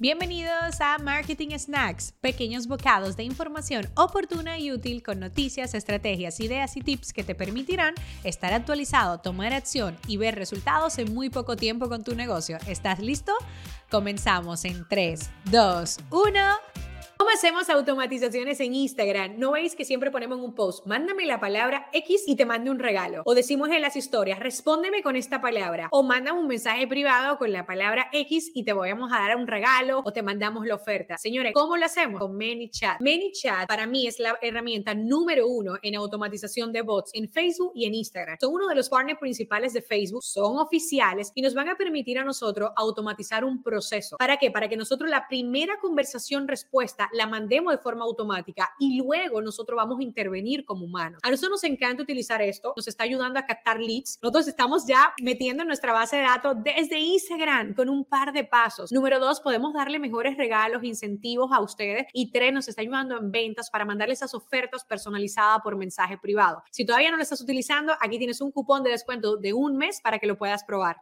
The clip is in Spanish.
Bienvenidos a Marketing Snacks, pequeños bocados de información oportuna y útil con noticias, estrategias, ideas y tips que te permitirán estar actualizado, tomar acción y ver resultados en muy poco tiempo con tu negocio. ¿Estás listo? Comenzamos en 3, 2, 1. ¿Cómo hacemos automatizaciones en Instagram? ¿No veis que siempre ponemos un post? Mándame la palabra X y te mando un regalo. O decimos en las historias, respóndeme con esta palabra. O mándame un mensaje privado con la palabra X y te vamos a dar un regalo o te mandamos la oferta. Señores, ¿cómo lo hacemos? Con ManyChat. ManyChat para mí es la herramienta número uno en automatización de bots en Facebook y en Instagram. Son uno de los partners principales de Facebook, son oficiales y nos van a permitir a nosotros automatizar un proceso. ¿Para qué? Para que nosotros la primera conversación respuesta la mandemos de forma automática y luego nosotros vamos a intervenir como humanos. A nosotros nos encanta utilizar esto, nos está ayudando a captar leads. Nosotros estamos ya metiendo en nuestra base de datos desde Instagram con un par de pasos. Número dos, podemos darle mejores regalos, incentivos a ustedes. Y tres, nos está ayudando en ventas para mandarles esas ofertas personalizadas por mensaje privado. Si todavía no lo estás utilizando, aquí tienes un cupón de descuento de un mes para que lo puedas probar.